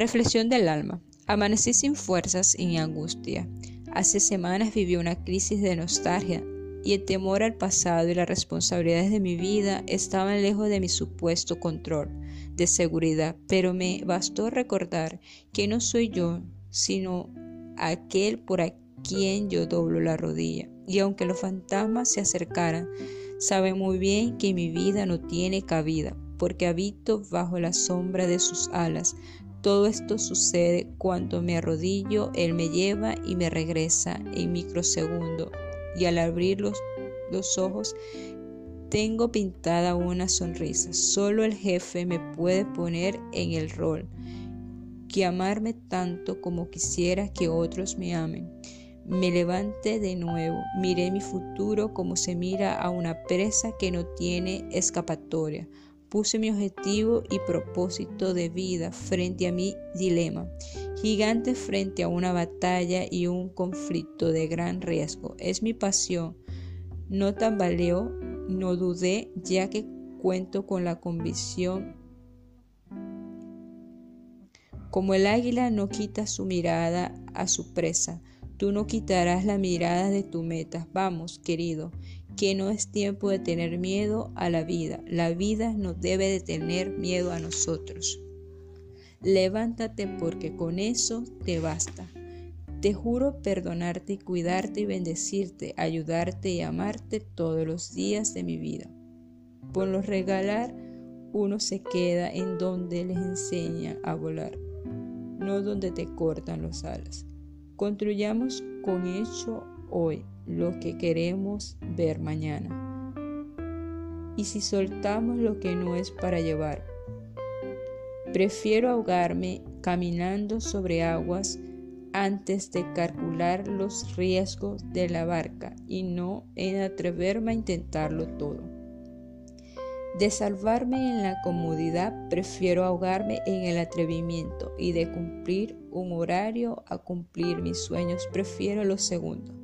Reflexión del alma. Amanecí sin fuerzas y angustia. Hace semanas viví una crisis de nostalgia y el temor al pasado y las responsabilidades de mi vida estaban lejos de mi supuesto control de seguridad, pero me bastó recordar que no soy yo, sino aquel por quien yo doblo la rodilla. Y aunque los fantasmas se acercaran, sabe muy bien que mi vida no tiene cabida, porque habito bajo la sombra de sus alas. Todo esto sucede cuando me arrodillo, Él me lleva y me regresa en microsegundo y al abrir los, los ojos tengo pintada una sonrisa. Solo el jefe me puede poner en el rol que amarme tanto como quisiera que otros me amen. Me levanté de nuevo, miré mi futuro como se mira a una presa que no tiene escapatoria. Puse mi objetivo y propósito de vida frente a mi dilema gigante frente a una batalla y un conflicto de gran riesgo. Es mi pasión. No tambaleo, no dudé, ya que cuento con la convicción. Como el águila no quita su mirada a su presa, tú no quitarás la mirada de tu meta. Vamos, querido, que no es tiempo de tener miedo a la vida. La vida no debe de tener miedo a nosotros. Levántate porque con eso te basta. Te juro perdonarte y cuidarte y bendecirte, ayudarte y amarte todos los días de mi vida. Por los regalar, uno se queda en donde les enseña a volar, no donde te cortan los alas. Construyamos con hecho hoy lo que queremos ver mañana. Y si soltamos lo que no es para llevar, Prefiero ahogarme caminando sobre aguas antes de calcular los riesgos de la barca y no en atreverme a intentarlo todo. De salvarme en la comodidad, prefiero ahogarme en el atrevimiento y de cumplir un horario a cumplir mis sueños, prefiero lo segundo.